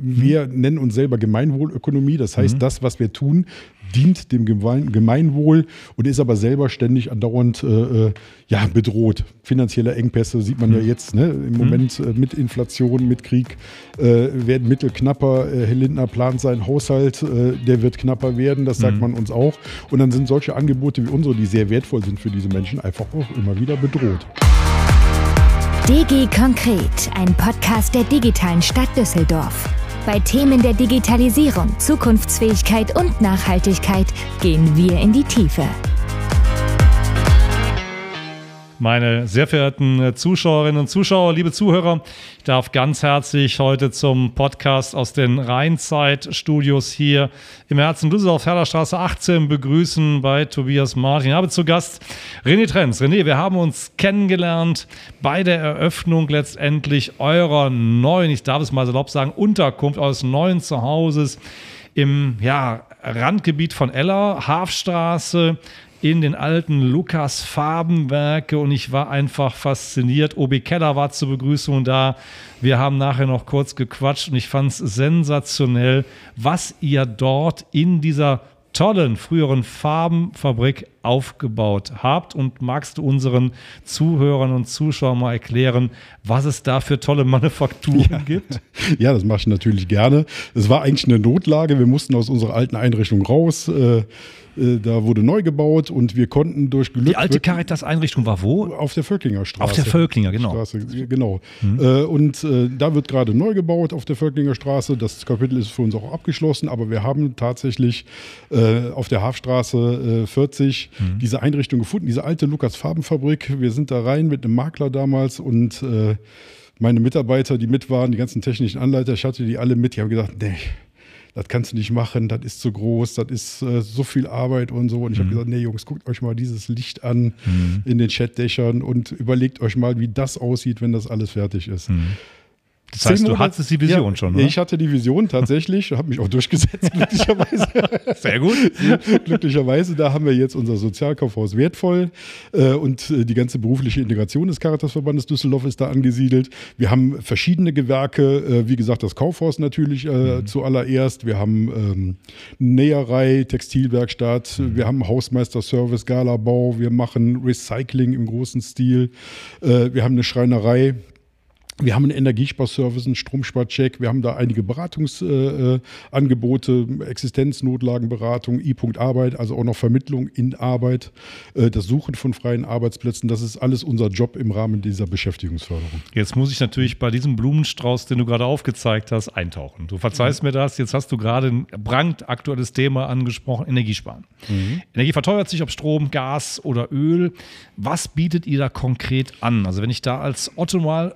wir nennen uns selber Gemeinwohlökonomie. Das heißt, mhm. das, was wir tun, dient dem Gemeinwohl und ist aber selber ständig andauernd äh, äh, ja, bedroht. Finanzielle Engpässe sieht man mhm. ja jetzt ne? im mhm. Moment äh, mit Inflation, mit Krieg äh, werden Mittel knapper. Äh, Herr Lindner plant seinen Haushalt, äh, der wird knapper werden, das sagt mhm. man uns auch. Und dann sind solche Angebote wie unsere, die sehr wertvoll sind für diese Menschen, einfach auch immer wieder bedroht. DG Konkret, ein Podcast der digitalen Stadt Düsseldorf. Bei Themen der Digitalisierung, Zukunftsfähigkeit und Nachhaltigkeit gehen wir in die Tiefe. Meine sehr verehrten äh, Zuschauerinnen und Zuschauer, liebe Zuhörer, ich darf ganz herzlich heute zum Podcast aus den Rheinzeit-Studios hier im Herzen Düsseldorf, Herderstraße 18 begrüßen bei Tobias Martin. Ich habe zu Gast René Trenz. René, wir haben uns kennengelernt bei der Eröffnung letztendlich eurer neuen, ich darf es mal salopp sagen, Unterkunft eures neuen Zuhauses im ja, Randgebiet von Eller, Hafstraße in den alten Lukas Farbenwerke und ich war einfach fasziniert. Obi Keller war zur Begrüßung da. Wir haben nachher noch kurz gequatscht und ich fand es sensationell, was ihr dort in dieser tollen früheren Farbenfabrik aufgebaut habt. Und magst du unseren Zuhörern und Zuschauern mal erklären, was es da für tolle Manufakturen ja. gibt? Ja, das mache ich natürlich gerne. Es war eigentlich eine Notlage. Wir mussten aus unserer alten Einrichtung raus. Äh, äh, da wurde neu gebaut und wir konnten durch Glück. Die alte Caritas-Einrichtung war wo? Auf der Völklinger Straße. Auf der Völklinger, genau. Straße, genau. Mhm. Äh, und äh, da wird gerade neu gebaut auf der Völklinger Straße. Das Kapitel ist für uns auch abgeschlossen, aber wir haben tatsächlich auf der Hafstraße 40 mhm. diese Einrichtung gefunden, diese alte Lukas-Farbenfabrik. Wir sind da rein mit einem Makler damals und meine Mitarbeiter, die mit waren, die ganzen technischen Anleiter, ich hatte die alle mit, die haben gesagt, nee das kannst du nicht machen, das ist zu groß, das ist äh, so viel Arbeit und so. Und ich mhm. habe gesagt, nee Jungs, guckt euch mal dieses Licht an mhm. in den Chatdächern und überlegt euch mal, wie das aussieht, wenn das alles fertig ist. Mhm. Das heißt, du hattest die Vision ja, schon, oder? Ich hatte die Vision tatsächlich, habe mich auch durchgesetzt, glücklicherweise. Sehr gut. glücklicherweise, da haben wir jetzt unser Sozialkaufhaus wertvoll äh, und äh, die ganze berufliche Integration des Caritasverbandes Düsseldorf ist da angesiedelt. Wir haben verschiedene Gewerke, äh, wie gesagt, das Kaufhaus natürlich äh, mhm. zuallererst. Wir haben ähm, Näherei, Textilwerkstatt, mhm. wir haben Hausmeisterservice, Galabau, wir machen Recycling im großen Stil, äh, wir haben eine Schreinerei. Wir haben einen Energiesparservice, einen Stromsparcheck, wir haben da einige Beratungsangebote, äh, Existenznotlagenberatung, I-Punkt Arbeit, also auch noch Vermittlung in Arbeit, äh, das Suchen von freien Arbeitsplätzen. Das ist alles unser Job im Rahmen dieser Beschäftigungsförderung. Jetzt muss ich natürlich bei diesem Blumenstrauß, den du gerade aufgezeigt hast, eintauchen. Du verzeihst mhm. mir das, jetzt hast du gerade ein brandaktuelles Thema angesprochen, Energiesparen. Mhm. Energie verteuert sich, ob Strom, Gas oder Öl. Was bietet ihr da konkret an? Also wenn ich da als Otto mal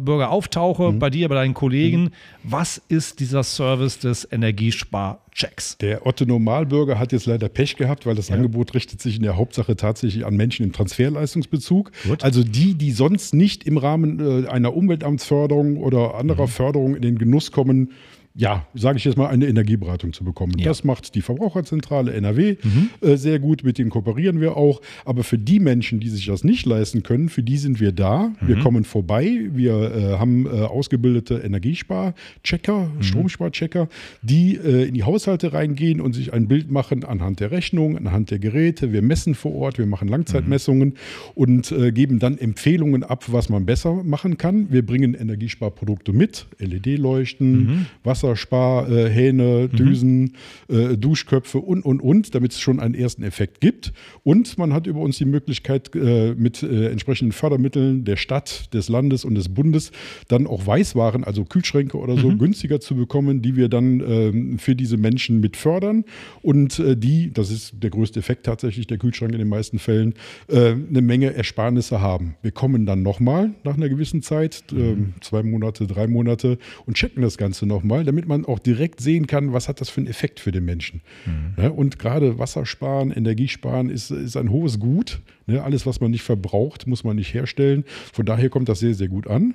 Bürger auftauche, mhm. bei dir, bei deinen Kollegen. Mhm. Was ist dieser Service des Energiesparchecks? Der Otto Normalbürger hat jetzt leider Pech gehabt, weil das ja. Angebot richtet sich in der Hauptsache tatsächlich an Menschen im Transferleistungsbezug. Gut. Also die, die sonst nicht im Rahmen äh, einer Umweltamtsförderung oder anderer mhm. Förderung in den Genuss kommen, ja, sage ich jetzt mal, eine Energieberatung zu bekommen. Ja. Das macht die Verbraucherzentrale NRW mhm. äh, sehr gut, mit denen kooperieren wir auch. Aber für die Menschen, die sich das nicht leisten können, für die sind wir da. Mhm. Wir kommen vorbei. Wir äh, haben äh, ausgebildete Energiesparchecker, mhm. Stromsparchecker, die äh, in die Haushalte reingehen und sich ein Bild machen anhand der Rechnung, anhand der Geräte. Wir messen vor Ort, wir machen Langzeitmessungen und äh, geben dann Empfehlungen ab, was man besser machen kann. Wir bringen Energiesparprodukte mit, LED-Leuchten, mhm. Wasser Wassersparhähne, mhm. Düsen, äh, Duschköpfe und, und, und, damit es schon einen ersten Effekt gibt. Und man hat über uns die Möglichkeit, äh, mit äh, entsprechenden Fördermitteln der Stadt, des Landes und des Bundes dann auch Weißwaren, also Kühlschränke oder so, mhm. günstiger zu bekommen, die wir dann ähm, für diese Menschen mit fördern. Und äh, die, das ist der größte Effekt tatsächlich, der Kühlschrank in den meisten Fällen, äh, eine Menge Ersparnisse haben. Wir kommen dann nochmal nach einer gewissen Zeit, mhm. zwei Monate, drei Monate und checken das Ganze nochmal, damit man auch direkt sehen kann, was hat das für einen Effekt für den Menschen. Mhm. Ja, und gerade Wassersparen, Energiesparen ist, ist ein hohes Gut. Ne? Alles, was man nicht verbraucht, muss man nicht herstellen. Von daher kommt das sehr, sehr gut an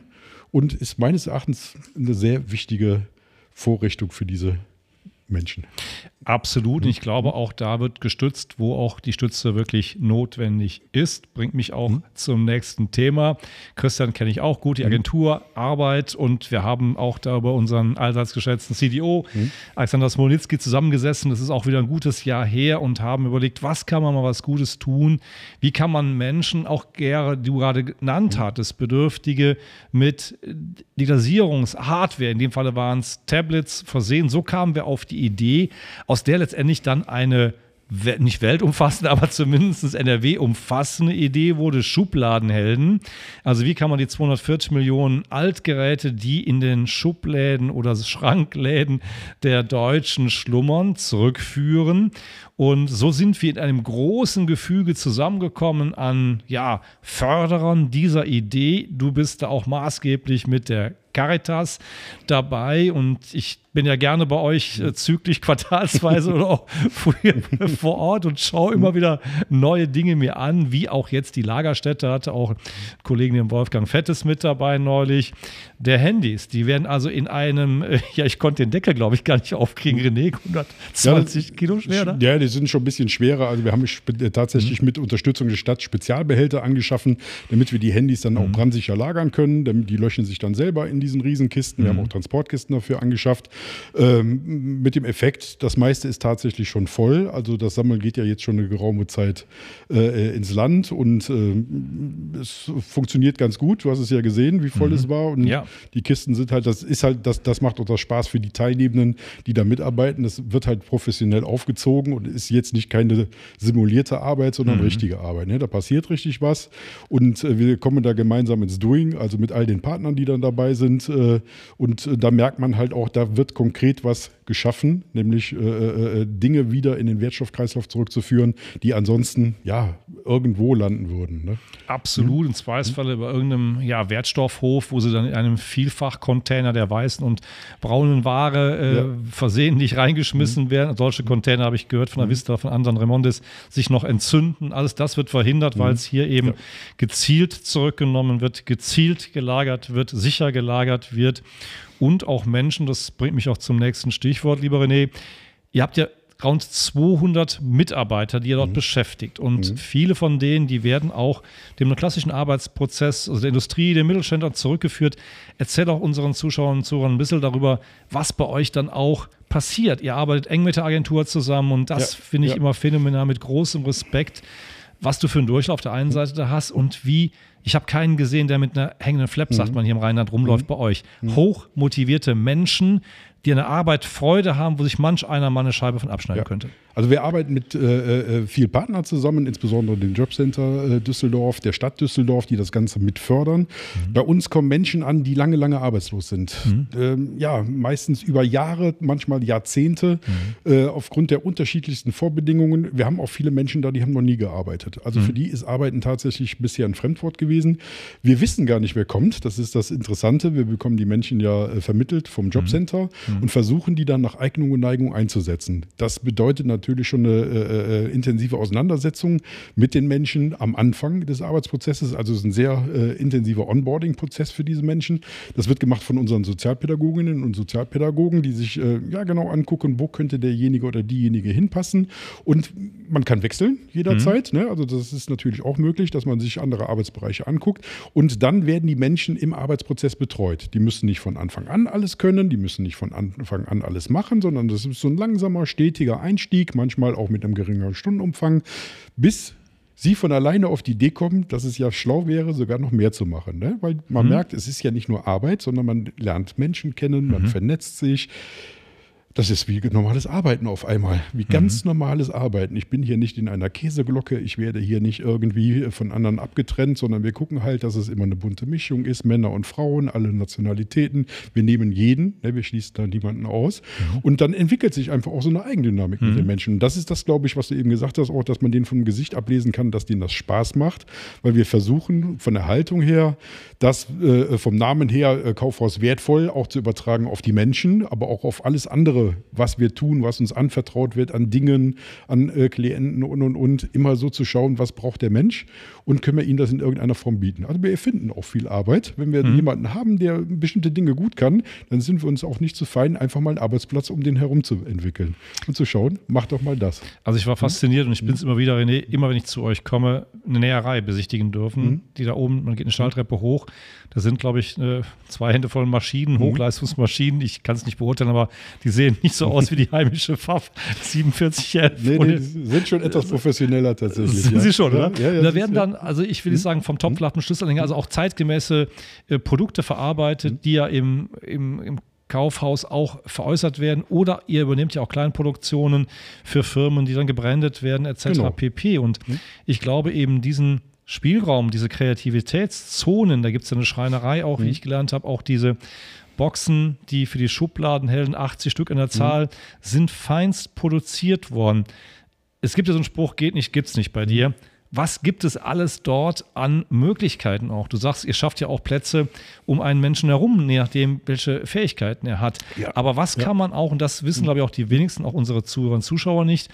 und ist meines Erachtens eine sehr wichtige Vorrichtung für diese Menschen. Absolut. Und ich glaube, auch da wird gestützt, wo auch die Stütze wirklich notwendig ist. Bringt mich auch mhm. zum nächsten Thema. Christian kenne ich auch gut, die Agenturarbeit. Und wir haben auch da über unseren allseits geschätzten CDO, mhm. Alexander Smolnitsky, zusammengesessen. Das ist auch wieder ein gutes Jahr her und haben überlegt, was kann man mal was Gutes tun? Wie kann man Menschen, auch gerne, die du gerade genannt mhm. hattest, Bedürftige mit Digitalisierungshardware, in dem Falle waren es Tablets, versehen. So kamen wir auf die Idee, aus der letztendlich dann eine nicht weltumfassende, aber zumindest NRW umfassende Idee wurde Schubladenhelden. Also wie kann man die 240 Millionen Altgeräte, die in den Schubläden oder Schrankläden der Deutschen schlummern, zurückführen? Und so sind wir in einem großen Gefüge zusammengekommen an ja, Förderern dieser Idee. Du bist da auch maßgeblich mit der Caritas dabei und ich bin ja gerne bei euch äh, zügig quartalsweise oder auch vor Ort und schaue immer wieder neue Dinge mir an, wie auch jetzt die Lagerstätte hatte auch Kollegen den Wolfgang Fettes mit dabei neulich. Der Handys, die werden also in einem, äh, ja, ich konnte den Deckel, glaube ich, gar nicht aufkriegen, René, 120 ja, Kilo schwer, oder? Ja, die sind schon ein bisschen schwerer. Also wir haben äh, tatsächlich mhm. mit Unterstützung der Stadt Spezialbehälter angeschaffen, damit wir die Handys dann auch mhm. brandsicher lagern können. Die löschen sich dann selber in diesen Riesenkisten. Wir mhm. haben auch Transportkisten dafür angeschafft. Ähm, mit dem Effekt, das meiste ist tatsächlich schon voll. Also das Sammeln geht ja jetzt schon eine geraume Zeit äh, ins Land und äh, es funktioniert ganz gut. Du hast es ja gesehen, wie voll mhm. es war. Und ja. die Kisten sind halt, das ist halt, das, das macht auch das Spaß für die Teilnehmenden, die da mitarbeiten. Das wird halt professionell aufgezogen und ist jetzt nicht keine simulierte Arbeit, sondern mhm. richtige Arbeit. Ne? Da passiert richtig was und äh, wir kommen da gemeinsam ins Doing, also mit all den Partnern, die dann dabei sind. Äh, und äh, da merkt man halt auch, da wird konkret was geschaffen, nämlich äh, äh, Dinge wieder in den Wertstoffkreislauf zurückzuführen, die ansonsten ja irgendwo landen würden. Ne? Absolut, im Zweifelsfall mhm. über irgendeinem ja, Wertstoffhof, wo sie dann in einem Vielfachcontainer der weißen und braunen Ware äh, ja. versehentlich reingeschmissen mhm. werden. Solche Container habe ich gehört von der mhm. Vista, von anderen Remondes, sich noch entzünden. Alles das wird verhindert, weil es hier eben ja. gezielt zurückgenommen wird, gezielt gelagert wird, sicher gelagert wird und auch Menschen, das bringt mich auch zum nächsten Stichwort, lieber René. Ihr habt ja rund 200 Mitarbeiter, die ihr dort mhm. beschäftigt. Und mhm. viele von denen, die werden auch dem klassischen Arbeitsprozess, also der Industrie, den Mittelständlern zurückgeführt. Erzähl auch unseren Zuschauern und Zuhörern ein bisschen darüber, was bei euch dann auch passiert. Ihr arbeitet eng mit der Agentur zusammen und das ja, finde ich ja. immer phänomenal mit großem Respekt, was du für einen Durchlauf auf der einen Seite da hast und wie ich habe keinen gesehen, der mit einer hängenden Flap, mhm. sagt man hier im Rheinland, rumläuft mhm. bei euch. Mhm. Hochmotivierte Menschen, die an der Arbeit Freude haben, wo sich manch einer mal eine Scheibe von abschneiden ja. könnte. Also wir arbeiten mit äh, äh, vielen Partnern zusammen, insbesondere dem Jobcenter äh, Düsseldorf, der Stadt Düsseldorf, die das Ganze mit fördern. Mhm. Bei uns kommen Menschen an, die lange, lange arbeitslos sind. Mhm. Ähm, ja, meistens über Jahre, manchmal Jahrzehnte, mhm. äh, aufgrund der unterschiedlichsten Vorbedingungen. Wir haben auch viele Menschen da, die haben noch nie gearbeitet. Also mhm. für die ist Arbeiten tatsächlich bisher ein Fremdwort gewesen. Wir wissen gar nicht, wer kommt. Das ist das Interessante. Wir bekommen die Menschen ja äh, vermittelt vom mhm. Jobcenter mhm. und versuchen die dann nach Eignung und Neigung einzusetzen. Das bedeutet natürlich, schon eine äh, äh, intensive Auseinandersetzung mit den Menschen am Anfang des Arbeitsprozesses. Also es ist ein sehr äh, intensiver Onboarding-Prozess für diese Menschen. Das wird gemacht von unseren Sozialpädagoginnen und Sozialpädagogen, die sich äh, ja genau angucken, wo könnte derjenige oder diejenige hinpassen. Und man kann wechseln jederzeit. Mhm. Ne? Also das ist natürlich auch möglich, dass man sich andere Arbeitsbereiche anguckt. Und dann werden die Menschen im Arbeitsprozess betreut. Die müssen nicht von Anfang an alles können, die müssen nicht von Anfang an alles machen, sondern das ist so ein langsamer, stetiger Einstieg manchmal auch mit einem geringeren Stundenumfang, bis sie von alleine auf die Idee kommen, dass es ja schlau wäre, sogar noch mehr zu machen. Ne? Weil man mhm. merkt, es ist ja nicht nur Arbeit, sondern man lernt Menschen kennen, man mhm. vernetzt sich. Das ist wie normales Arbeiten auf einmal, wie ganz mhm. normales Arbeiten. Ich bin hier nicht in einer Käseglocke, ich werde hier nicht irgendwie von anderen abgetrennt, sondern wir gucken halt, dass es immer eine bunte Mischung ist, Männer und Frauen, alle Nationalitäten. Wir nehmen jeden, ne, wir schließen da niemanden aus. Mhm. Und dann entwickelt sich einfach auch so eine Eigendynamik mhm. mit den Menschen. Und das ist das, glaube ich, was du eben gesagt hast, auch, dass man denen vom Gesicht ablesen kann, dass denen das Spaß macht, weil wir versuchen von der Haltung her, das äh, vom Namen her äh, Kaufhaus wertvoll auch zu übertragen auf die Menschen, aber auch auf alles andere Prozedere, was wir tun, was uns anvertraut wird an Dingen, an äh, Klienten und und und, immer so zu schauen, was braucht der Mensch und können wir ihnen das in irgendeiner Form bieten. Also wir erfinden auch viel Arbeit. Wenn wir mhm. jemanden haben, der bestimmte Dinge gut kann, dann sind wir uns auch nicht zu fein, einfach mal einen Arbeitsplatz um den herum zu entwickeln und zu schauen, mach doch mal das. Also ich war fasziniert und ich bin es immer wieder, René, immer wenn ich zu euch komme, eine Näherei besichtigen dürfen, mhm. die da oben, man geht eine Stahltreppe hoch, da sind, glaube ich, äh, zwei Hände voll Maschinen, mhm. Hochleistungsmaschinen. Ich kann es nicht beurteilen, aber die sehen nicht so aus wie die heimische FAF 4711. Nee, die sind schon etwas professioneller tatsächlich. Sind ja. sie schon, oder? Ja, ja, da werden dann, also ich will nicht mhm. sagen, vom Topflatten Schlüsselanhänger, also auch zeitgemäße äh, Produkte verarbeitet, mhm. die ja im, im, im Kaufhaus auch veräußert werden oder ihr übernehmt ja auch Kleinproduktionen für Firmen, die dann gebrandet werden etc. Genau. pp. Und mhm. ich glaube eben diesen Spielraum, diese Kreativitätszonen, da gibt es ja eine Schreinerei auch, mhm. wie ich gelernt habe, auch diese Boxen, die für die Schubladen hellen, 80 Stück in der Zahl, mhm. sind feinst produziert worden. Es gibt ja so einen Spruch, geht nicht, gibt's nicht bei dir. Was gibt es alles dort an Möglichkeiten auch? Du sagst, ihr schafft ja auch Plätze um einen Menschen herum, je nachdem, welche Fähigkeiten er hat. Ja. Aber was ja. kann man auch, und das wissen, glaube ich, auch die wenigsten, auch unsere Zuhörer und Zuschauer nicht,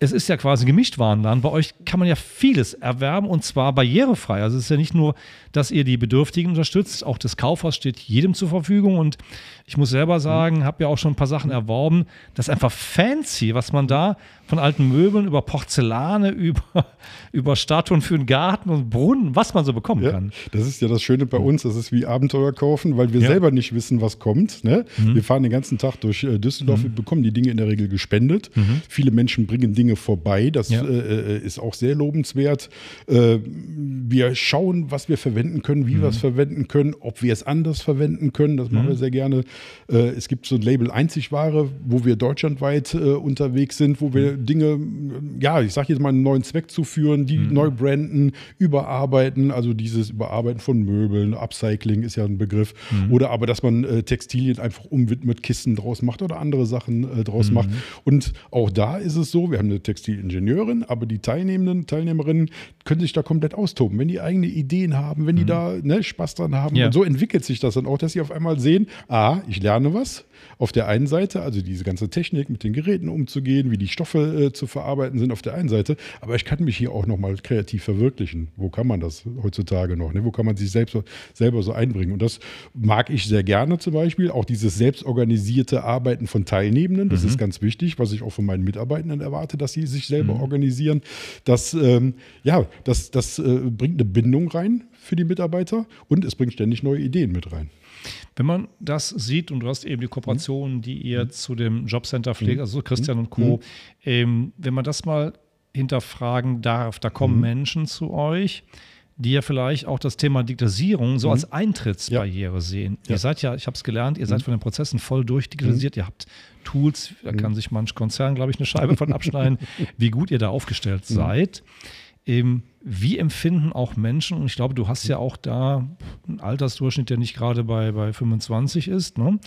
es ist ja quasi gemischt Warenladen. Bei euch kann man ja vieles erwerben und zwar barrierefrei. Also es ist ja nicht nur, dass ihr die Bedürftigen unterstützt, auch das Kaufhaus steht jedem zur Verfügung und ich muss selber sagen, habe ja auch schon ein paar Sachen erworben. Das ist einfach fancy, was man da von alten Möbeln über Porzellane, über, über Statuen für den Garten und Brunnen, was man so bekommen ja, kann. Das ist ja das Schöne bei uns, das ist wie Abenteuer kaufen, weil wir ja. selber nicht wissen, was kommt. Ne? Mhm. Wir fahren den ganzen Tag durch äh, Düsseldorf, mhm. wir bekommen die Dinge in der Regel gespendet. Mhm. Viele Menschen bringen Dinge vorbei, das ja. äh, äh ist auch sehr lobenswert. Äh, wir schauen, was wir verwenden können, wie wir es mhm. verwenden können, ob wir es anders verwenden können, das machen wir mhm. sehr gerne. Äh, es gibt so ein Label Einzigware, wo wir deutschlandweit äh, unterwegs sind, wo wir mhm. Dinge, ja, ich sage jetzt mal einen neuen Zweck zuführen, die mhm. neu branden, überarbeiten, also dieses Überarbeiten von Möbeln, Upcycling ist ja ein Begriff, mhm. oder aber, dass man äh, Textilien einfach umwidmet, Kisten draus macht oder andere Sachen draus mhm. macht. Und auch da ist es so, wir haben eine Textilingenieurin, aber die Teilnehmenden, Teilnehmerinnen können sich da komplett austoben. Wenn die eigene Ideen haben, wenn die mhm. da ne, Spaß dran haben, ja. und so entwickelt sich das dann auch, dass sie auf einmal sehen, ah, ich lerne was. Auf der einen Seite, also diese ganze Technik mit den Geräten umzugehen, wie die Stoffe äh, zu verarbeiten sind auf der einen Seite, aber ich kann mich hier auch nochmal kreativ verwirklichen. Wo kann man das heutzutage noch? Ne? Wo kann man sich selbst, selber so einbringen? Und das mag ich sehr gerne zum Beispiel. Auch dieses selbstorganisierte Arbeiten von Teilnehmenden, das mhm. ist ganz wichtig, was ich auch von meinen Mitarbeitenden erwarte, dass sie sich selber mhm. organisieren. Das, ähm, ja, das, das äh, bringt eine Bindung rein für die Mitarbeiter und es bringt ständig neue Ideen mit rein. Wenn man das sieht, und du hast eben die Kooperationen, die ihr mhm. zu dem Jobcenter pflegt, mhm. also Christian und Co., mhm. ähm, wenn man das mal hinterfragen darf, da kommen mhm. Menschen zu euch, die ja vielleicht auch das Thema Digitalisierung so mhm. als Eintrittsbarriere ja. sehen. Ja. Ihr seid ja, ich habe es gelernt, ihr seid mhm. von den Prozessen voll durchdigitalisiert, ihr habt Tools, da kann sich manch Konzern, glaube ich, eine Scheibe von abschneiden, wie gut ihr da aufgestellt seid. Ähm, wie empfinden auch Menschen, und ich glaube, du hast ja auch da einen Altersdurchschnitt, der nicht gerade bei, bei 25 ist, ne?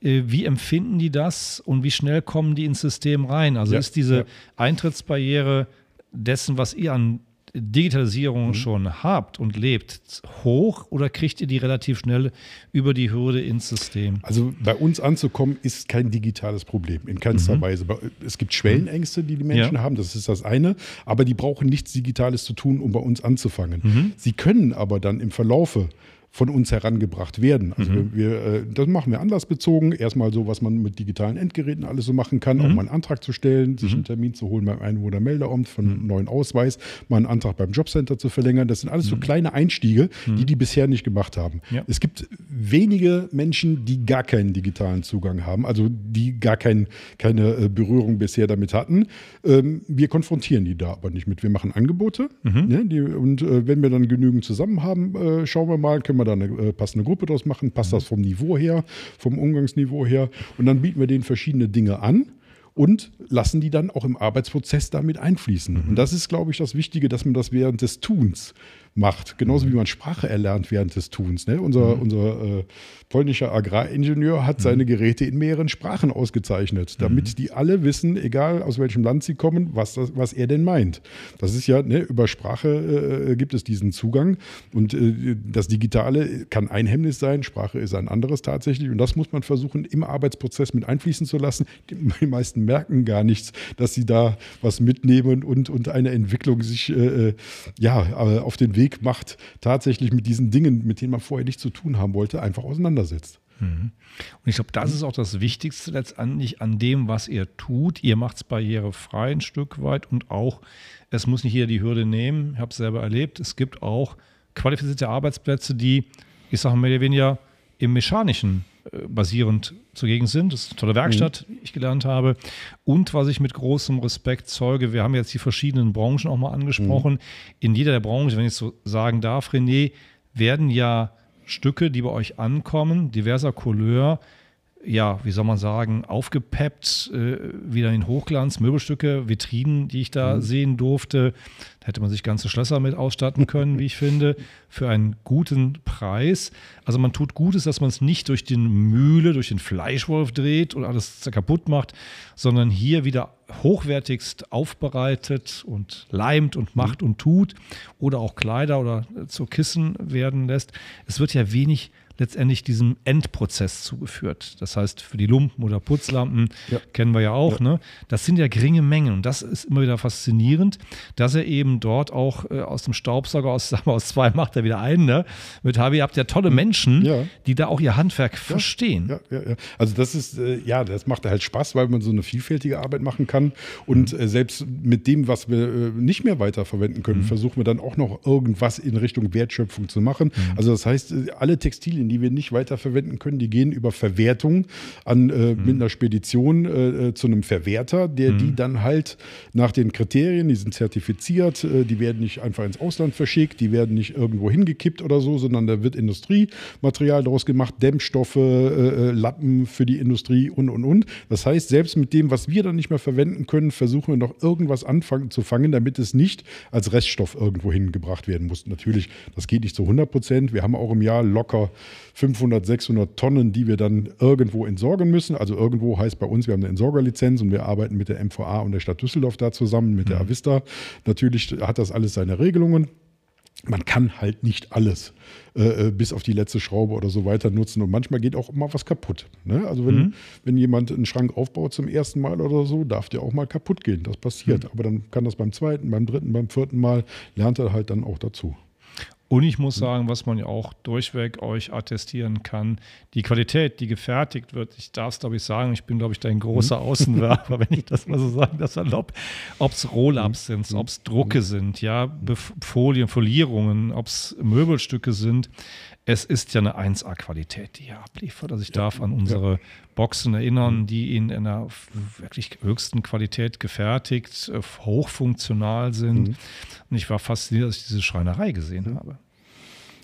Äh, wie empfinden die das und wie schnell kommen die ins System rein? Also ja, ist diese. Eintrittsbarriere dessen, was ihr an Digitalisierung mhm. schon habt und lebt, hoch oder kriegt ihr die relativ schnell über die Hürde ins System? Also bei uns anzukommen ist kein digitales Problem, in keinster mhm. Weise. Es gibt Schwellenängste, die die Menschen ja. haben, das ist das eine, aber die brauchen nichts Digitales zu tun, um bei uns anzufangen. Mhm. Sie können aber dann im Verlaufe von uns herangebracht werden. Also mhm. wir, äh, das machen wir anlassbezogen. Erstmal so, was man mit digitalen Endgeräten alles so machen kann, mhm. auch mal einen Antrag zu stellen, sich mhm. einen Termin zu holen beim Einwohnermeldeamt von einem mhm. neuen Ausweis, mal einen Antrag beim Jobcenter zu verlängern. Das sind alles so mhm. kleine Einstiege, die mhm. die bisher nicht gemacht haben. Ja. Es gibt wenige Menschen, die gar keinen digitalen Zugang haben, also die gar kein, keine äh, Berührung bisher damit hatten. Ähm, wir konfrontieren die da aber nicht mit. Wir machen Angebote ne, die, und äh, wenn wir dann genügend zusammen haben, schauen wir mal, können wir da eine äh, passende Gruppe draus machen, passt das vom Niveau her, vom Umgangsniveau her. Und dann bieten wir denen verschiedene Dinge an und lassen die dann auch im Arbeitsprozess damit einfließen. Mhm. Und das ist, glaube ich, das Wichtige, dass man das während des Tuns macht. Genauso mhm. wie man Sprache erlernt während des Tuns. Ne? Unser, mhm. unser äh, polnischer Agraringenieur hat seine mhm. Geräte in mehreren Sprachen ausgezeichnet, damit mhm. die alle wissen, egal aus welchem Land sie kommen, was, das, was er denn meint. Das ist ja, ne, über Sprache äh, gibt es diesen Zugang und äh, das Digitale kann ein Hemmnis sein, Sprache ist ein anderes tatsächlich und das muss man versuchen, im Arbeitsprozess mit einfließen zu lassen. Die meisten merken gar nichts, dass sie da was mitnehmen und, und eine Entwicklung sich äh, äh ja, äh, auf den Weg macht, tatsächlich mit diesen Dingen, mit denen man vorher nichts zu tun haben wollte, einfach auseinander auseinandersetzt. Mhm. Und ich glaube, das ist auch das Wichtigste letztendlich an dem, was ihr tut. Ihr macht es barrierefrei ein Stück weit und auch, es muss nicht jeder die Hürde nehmen. Ich habe es selber erlebt. Es gibt auch qualifizierte Arbeitsplätze, die, ich sage mehr oder weniger, im Mechanischen basierend zugegen sind. Das ist eine tolle Werkstatt, mhm. die ich gelernt habe. Und was ich mit großem Respekt zeuge, wir haben jetzt die verschiedenen Branchen auch mal angesprochen. Mhm. In jeder der Branchen, wenn ich so sagen darf, René, werden ja Stücke, die bei euch ankommen, diverser Couleur, ja, wie soll man sagen, aufgepeppt, äh, wieder in Hochglanz, Möbelstücke, Vitrinen, die ich da mhm. sehen durfte. Da hätte man sich ganze Schlösser mit ausstatten können, wie ich finde, für einen guten Preis. Also man tut Gutes, dass man es nicht durch den Mühle, durch den Fleischwolf dreht und alles kaputt macht, sondern hier wieder hochwertigst aufbereitet und leimt und macht mhm. und tut oder auch Kleider oder zu Kissen werden lässt. Es wird ja wenig letztendlich diesem Endprozess zugeführt. Das heißt, für die Lumpen oder Putzlampen ja. kennen wir ja auch, ja. ne? Das sind ja geringe Mengen und das ist immer wieder faszinierend, dass er eben dort auch äh, aus dem Staubsauger, aus, sagen wir, aus zwei macht er wieder einen, ne? Mit Harvey habt ihr tolle Menschen, ja. die da auch ihr Handwerk verstehen. Ja, ja, ja. Also das ist, äh, ja, das macht halt Spaß, weil man so eine vielfältige Arbeit machen kann und mhm. äh, selbst mit dem, was wir äh, nicht mehr weiterverwenden können, mhm. versuchen wir dann auch noch irgendwas in Richtung Wertschöpfung zu machen. Mhm. Also das heißt, äh, alle Textilien, Materialien, die wir nicht weiterverwenden können, die gehen über Verwertung an, äh, mhm. mit einer Spedition äh, äh, zu einem Verwerter, der mhm. die dann halt nach den Kriterien, die sind zertifiziert, äh, die werden nicht einfach ins Ausland verschickt, die werden nicht irgendwo hingekippt oder so, sondern da wird Industriematerial daraus gemacht, Dämmstoffe, äh, äh, Lappen für die Industrie und und und. Das heißt, selbst mit dem, was wir dann nicht mehr verwenden können, versuchen wir noch irgendwas anfangen zu fangen, damit es nicht als Reststoff irgendwo hingebracht werden muss. Natürlich, das geht nicht zu 100 Prozent. Wir haben auch im Jahr locker 500, 600 Tonnen, die wir dann irgendwo entsorgen müssen. Also irgendwo heißt bei uns, wir haben eine Entsorgerlizenz und wir arbeiten mit der MVA und der Stadt Düsseldorf da zusammen, mit der mhm. Avista. Natürlich hat das alles seine Regelungen. Man kann halt nicht alles äh, äh, bis auf die letzte Schraube oder so weiter nutzen. Und manchmal geht auch mal was kaputt. Ne? Also wenn, mhm. wenn jemand einen Schrank aufbaut zum ersten Mal oder so, darf der auch mal kaputt gehen. Das passiert. Mhm. Aber dann kann das beim zweiten, beim dritten, beim vierten Mal, lernt er halt dann auch dazu. Und ich muss sagen, was man ja auch durchweg euch attestieren kann, die Qualität, die gefertigt wird, ich darf es, glaube ich, sagen, ich bin, glaube ich, dein großer mhm. Außenwerfer, wenn ich das mal so sagen das erlaubt. Ob es Roll-Ups mhm. sind, ob es Drucke sind, ja, Folien, Folierungen, ob es Möbelstücke sind es ist ja eine 1A-Qualität, die ihr abliefert. Also ich darf an unsere Boxen erinnern, mhm. die in einer wirklich höchsten Qualität gefertigt, äh, hochfunktional sind. Mhm. Und ich war fasziniert, dass ich diese Schreinerei gesehen mhm. habe.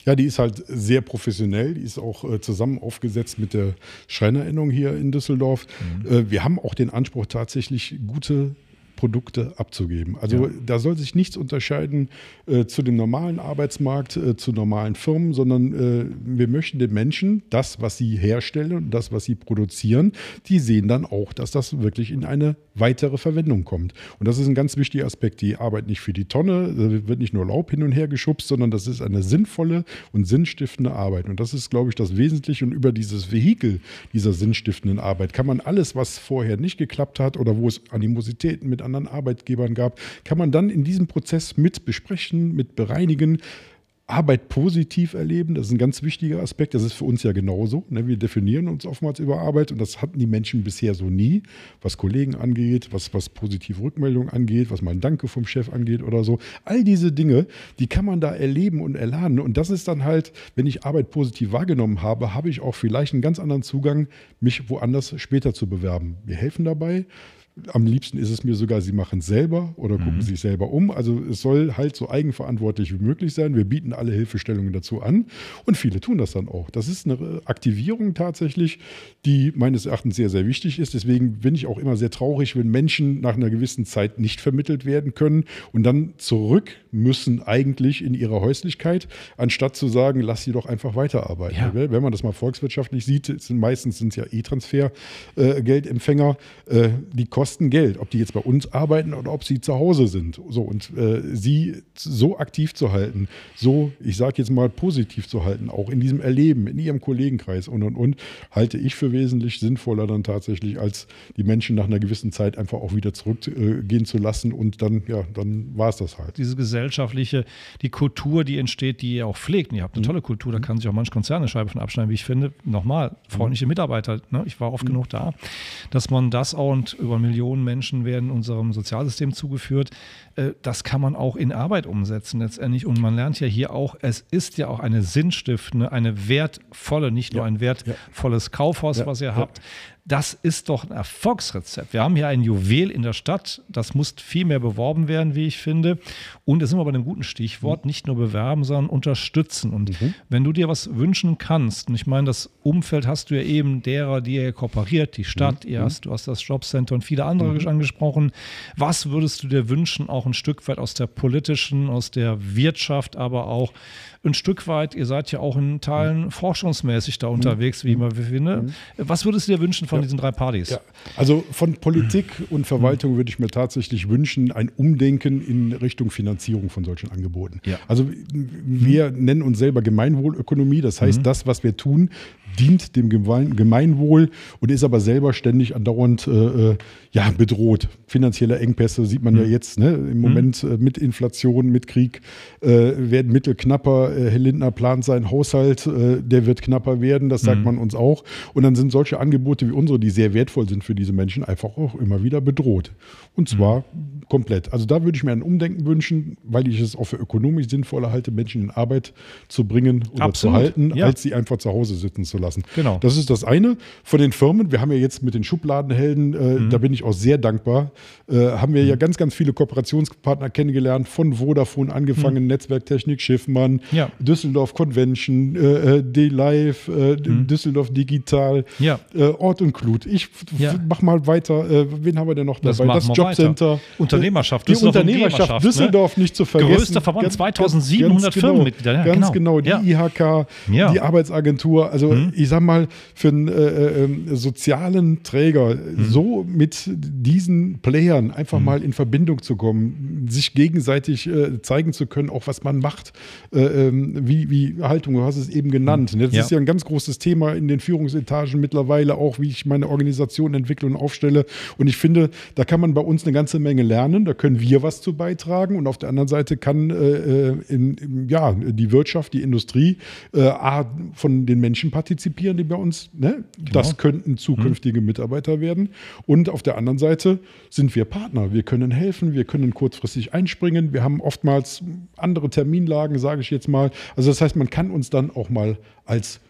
Ja, die ist halt sehr professionell. Die ist auch äh, zusammen aufgesetzt mit der Schreinerinnung hier in Düsseldorf. Mhm. Äh, wir haben auch den Anspruch, tatsächlich gute Produkte abzugeben. Also ja. da soll sich nichts unterscheiden äh, zu dem normalen Arbeitsmarkt, äh, zu normalen Firmen, sondern äh, wir möchten den Menschen das, was sie herstellen und das, was sie produzieren, die sehen dann auch, dass das wirklich in eine weitere Verwendung kommt. Und das ist ein ganz wichtiger Aspekt. Die Arbeit nicht für die Tonne, da wird nicht nur Laub hin und her geschubst, sondern das ist eine sinnvolle und sinnstiftende Arbeit. Und das ist, glaube ich, das Wesentliche. Und über dieses Vehikel dieser sinnstiftenden Arbeit kann man alles, was vorher nicht geklappt hat oder wo es Animositäten mit anderen Arbeitgebern gab, kann man dann in diesem Prozess mit besprechen, mit bereinigen, Arbeit positiv erleben. Das ist ein ganz wichtiger Aspekt. Das ist für uns ja genauso. Ne? Wir definieren uns oftmals über Arbeit und das hatten die Menschen bisher so nie, was Kollegen angeht, was, was positive Rückmeldungen angeht, was mal ein Danke vom Chef angeht oder so. All diese Dinge, die kann man da erleben und erlernen. Und das ist dann halt, wenn ich Arbeit positiv wahrgenommen habe, habe ich auch vielleicht einen ganz anderen Zugang, mich woanders später zu bewerben. Wir helfen dabei Am liebsten ist es mir sogar, sie machen es selber oder gucken mhm. sich selber um. Also es soll halt so eigenverantwortlich wie möglich sein. Wir bieten alle Hilfestellungen dazu an und viele tun das dann auch. Das ist eine Aktivierung tatsächlich, die meines Erachtens sehr, sehr wichtig ist. Deswegen bin ich auch immer sehr traurig, wenn Menschen nach einer gewissen Zeit nicht vermittelt werden können und dann zurück müssen eigentlich in ihrer Häuslichkeit, anstatt zu sagen, lass sie doch einfach weiterarbeiten. Ja. Wenn man das mal volkswirtschaftlich sieht, sind meistens sind es ja E-Transfer-Geldempfänger, äh, äh, die kosten kosten Geld, ob die jetzt bei uns arbeiten oder ob sie zu Hause sind. So und äh, sie so aktiv zu halten, so, ich sage jetzt mal positiv zu halten, auch in diesem Erleben, in ihrem Kollegenkreis und und und, halte ich für wesentlich sinnvoller dann tatsächlich, als die Menschen nach einer gewissen Zeit einfach auch wieder zurückgehen äh, zu lassen und dann, ja, dann war es das halt. Diese gesellschaftliche, die Kultur, die entsteht, die ihr auch pflegt. Und ihr habt eine mhm. tolle Kultur, da kann sich auch manch Konzern eine Scheibe von abschneiden, wie ich finde. Nochmal, freundliche Mitarbeiter, ne? ich war oft mhm. genug da, dass man das auch und über Millionen Menschen werden unserem Sozialsystem zugeführt. Äh, das kann man auch in Arbeit umsetzen letztendlich. Und man lernt ja hier auch, es ist ja auch eine sinnstiftende, eine wertvolle, nicht nur ein wertvolles Kaufhaus, was ihr habt, das ist doch ein Erfolgsrezept. Wir haben hier ein Juwel in der Stadt, das muss viel mehr beworben werden, wie ich finde. Und da sind wir bei einem guten Stichwort, mhm. nicht nur bewerben, sondern unterstützen. Und mhm. wenn du dir was wünschen kannst, und ich meine, das Umfeld hast du ja eben derer, die ihr kooperiert, die Stadt, mhm. ihr hast, du hast das Jobcenter und viele andere mhm. angesprochen. Was würdest du dir wünschen, auch ein Stück weit aus der politischen, aus der Wirtschaft, aber auch ein Stück weit, ihr seid ja auch in Teilen mhm. forschungsmäßig da unterwegs, wie man finde. Mhm. Was würdest du dir wünschen von ja. diesen drei Partys? Ja. Also von Politik und Verwaltung würde ich mir tatsächlich wünschen, ein Umdenken in Richtung Finanzierung von solchen Angeboten. Ja. Also wir mhm. nennen uns selber Gemeinwohlökonomie, das heißt, mhm. das, was wir tun, dient dem Gemeinwohl und ist aber selber ständig andauernd äh, äh, ja, bedroht. Finanzielle Engpässe sieht man mhm. ja jetzt ne? im Moment äh, mit Inflation, mit Krieg äh, werden Mittel knapper. Äh, Herr Lindner plant seinen Haushalt, äh, der wird knapper werden, das sagt mhm. man uns auch. Und dann sind solche Angebote wie unsere, die sehr wertvoll sind für diese Menschen, einfach auch immer wieder bedroht. Und zwar mhm. Komplett. Also da würde ich mir ein Umdenken wünschen, weil ich es auch für ökonomisch sinnvoller halte, Menschen in Arbeit zu bringen oder Absolut. zu halten, ja. als sie einfach zu Hause sitzen zu lassen. Genau. Das ist das eine. Von den Firmen, wir haben ja jetzt mit den Schubladenhelden, äh, mhm. da bin ich auch sehr dankbar, äh, haben wir mhm. ja ganz, ganz viele Kooperationspartner kennengelernt, von Vodafone angefangen, mhm. Netzwerktechnik, Schiffmann, ja. Düsseldorf Convention, äh, äh D-Live, äh, mhm. Düsseldorf Digital, ja. Äh, Ort und Glut. Ich ja. mach mal weiter. wen haben wir denn noch dabei? Das, das Jobcenter. Unternehmerschaft. Die Unternehmerschaft Düsseldorf ne? nicht zu vergessen. Größter Verband, ganz, 2700 ganz genau, Firmenmitglieder. Ja, ganz genau, genau die IHK, die Arbeitsagentur. Also mhm ich sag mal, für einen äh, äh, ähm, sozialen Träger mhm. so mit diesen Playern einfach mhm. mal in Verbindung zu kommen, sich gegenseitig äh, zeigen zu können, auch was man macht, äh, ähm, wie, wie Haltung, du hast es eben genannt. Ne? Das ja. ist ja ein ganz großes Thema in den Führungsetagen mittlerweile, auch wie ich meine Organisation entwickle und aufstelle. Und ich finde, da kann man bei uns eine ganze Menge lernen, da können wir was zu beitragen und auf der anderen Seite kann äh, äh in, ja, die Wirtschaft, die Industrie von den Menschen partizipieren die bei uns. Ne? Genau. Das könnten zukünftige mhm. Mitarbeiter werden. Und auf der anderen Seite sind wir Partner. Wir können helfen, wir können kurzfristig einspringen. Wir haben oftmals andere Terminlagen, sage ich jetzt mal. Also das heißt, man kann uns dann auch mal als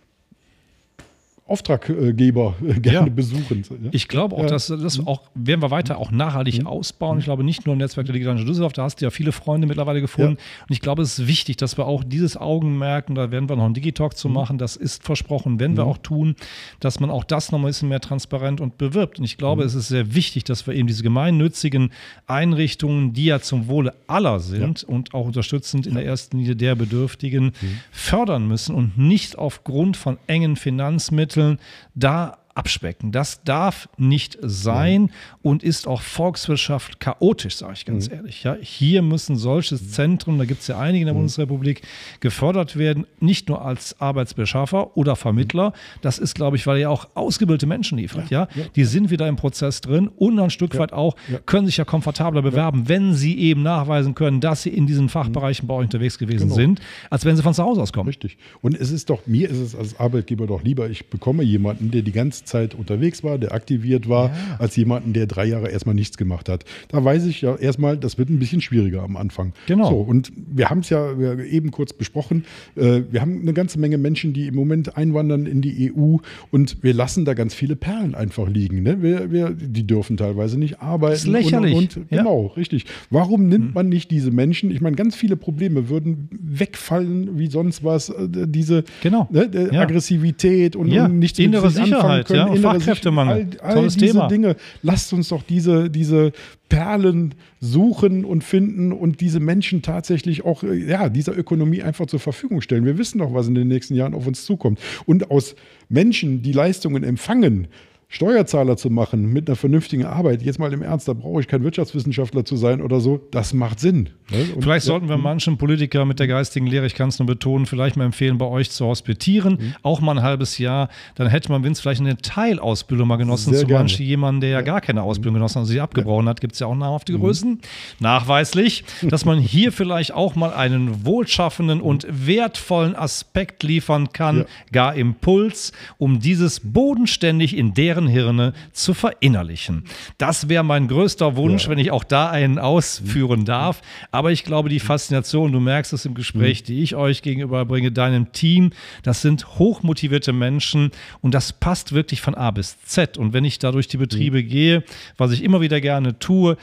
Auftraggeber gerne ja. besuchen. Ja? Ich glaube auch, dass das auch, werden wir weiter auch nachhaltig mhm. ausbauen. Ich glaube nicht nur im Netzwerk der digitalen Düsseldorf, da hast du ja viele Freunde mittlerweile gefunden. Ja. Und ich glaube, es ist wichtig, dass wir auch dieses Augenmerk, da werden wir noch einen Digitalk zu mhm. machen, das ist versprochen, wenn mhm. wir auch tun, dass man auch das noch ein bisschen mehr transparent und bewirbt. Und ich glaube, mhm. es ist sehr wichtig, dass wir eben diese gemeinnützigen Einrichtungen, die ja zum Wohle aller sind und auch unterstützend in der ersten Linie der Bedürftigen, mhm. fördern müssen und nicht aufgrund von engen Finanzmitteln Mitteln da abspecken. Das darf nicht sein mhm. und ist auch Volkswirtschaft chaotisch, sage ich ganz mhm. ehrlich. Ja, hier müssen solche Zentren, da gibt es ja einige in der mhm. Bundesrepublik, gefördert werden, nicht nur als Arbeitsbeschaffer oder Vermittler. Das ist, glaube ich, weil er ja auch ausgebildete Menschen liefert. Ja, ja? Die sind wieder im Prozess drin und ein Stück weit auch, können sich ja komfortabler bewerben, wenn sie eben nachweisen können, dass sie in diesen Fachbereichen bei euch unterwegs gewesen genau. sind, als wenn sie von zu Hause aus kommen. Richtig. Und es ist doch, mir ist es als Arbeitgeber doch lieber, ich bekomme jemanden, der die ganzen Zeit unterwegs war, der aktiviert war, ja. als jemanden, der drei Jahre erstmal nichts gemacht hat. Da weiß ich ja erstmal, das wird ein bisschen schwieriger am Anfang. Genau. So, und wir haben es ja eben kurz besprochen. Äh, wir haben eine ganze Menge Menschen, die im Moment einwandern in die EU und wir lassen da ganz viele Perlen einfach liegen. Ne? Wir, wir, die dürfen teilweise nicht arbeiten. Das ist lächerlich. Und, und, genau, ja. richtig. Warum nimmt hm. man nicht diese Menschen? Ich meine, ganz viele Probleme würden wegfallen wie sonst was. Äh, diese genau. ne, ja. Aggressivität und, ja. und nichts innere Sicherheit, können, ja, Fachkräftemangel. All, all Tolles diese Thema. Dinge. Lasst uns doch diese, diese Perlen suchen und finden und diese Menschen tatsächlich auch äh, ja, dieser Ökonomie einfach zur Verfügung stellen. Wir wissen doch, was in den nächsten Jahren auf uns zukommt. Und aus Menschen, die Leistungen empfangen, Steuerzahler zu machen mit einer vernünftigen Arbeit, jetzt mal im Ernst, da brauche ich kein Wirtschaftswissenschaftler zu sein oder so, das macht Sinn. Ne? Vielleicht ja, sollten wir manchen Politiker mit der geistigen Lehre, ich kann es nur betonen, vielleicht mal empfehlen, bei euch zu hospitieren, mhm. auch mal ein halbes Jahr, dann hätte man wenigstens vielleicht eine Teilausbildung mal genossen, Sehr zu manchen jemanden, der ja, gar keine Ausbildung genossen hat, also sie abgebrochen hat, gibt es ja auch namhafte mhm. Größen, nachweislich, dass man hier vielleicht auch mal einen wohlschaffenden und wertvollen Aspekt liefern kann, ja. gar Impuls, um dieses bodenständig in deren Hirne zu verinnerlichen. Das wäre mein größter Wunsch, ja. wenn ich auch da einen ausführen darf. Aber ich glaube, die Faszination, du merkst es im Gespräch, mhm. die ich euch gegenüber bringe, deinem Team, das sind hochmotivierte Menschen und das passt wirklich von A bis Z. Und wenn ich da durch die Betriebe mhm. gehe, was ich immer wieder gerne tue,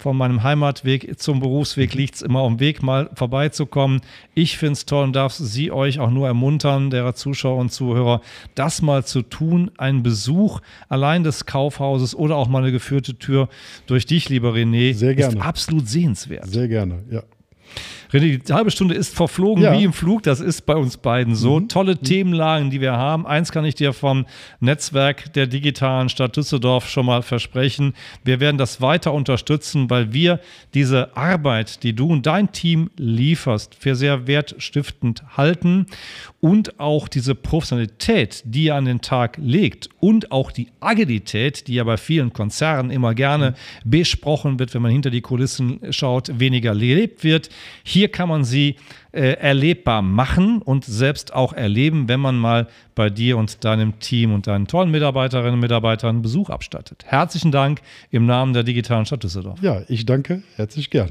von meinem Heimatweg zum Berufsweg liegt es immer am Weg, mal vorbeizukommen. Ich finde es toll und darf Sie euch auch nur ermuntern, derer Zuschauer und Zuhörer, das mal zu tun. Ein Besuch allein des Kaufhauses oder auch mal eine geführte Tür durch dich, lieber René, Sehr gerne. ist absolut sehenswert. Sehr gerne, ja. René, die halbe Stunde ist verflogen ja. wie im Flug. Das ist bei uns beiden so. Mhm. Tolle mhm. Themenlagen, die wir haben. Eins kann ich dir vom Netzwerk der digitalen Stadt Düsseldorf schon mal versprechen. Wir werden das weiter unterstützen, weil wir diese Arbeit, die du und dein Team lieferst, für sehr wertstiftend halten und auch diese Professionalität, die ihr an den Tag legt und auch die Agilität, die ja bei vielen Konzernen immer gerne mhm. besprochen wird, wenn man hinter die Kulissen schaut, weniger gelebt wird. Hier kann man sie äh, erlebbar machen und selbst auch erleben, wenn man mal bei dir und deinem Team und deinen tollen Mitarbeiterinnen und Mitarbeitern Besuch abstattet. Herzlichen Dank im Namen der digitalen Stadt Düsseldorf. Ja, ich danke herzlich gern.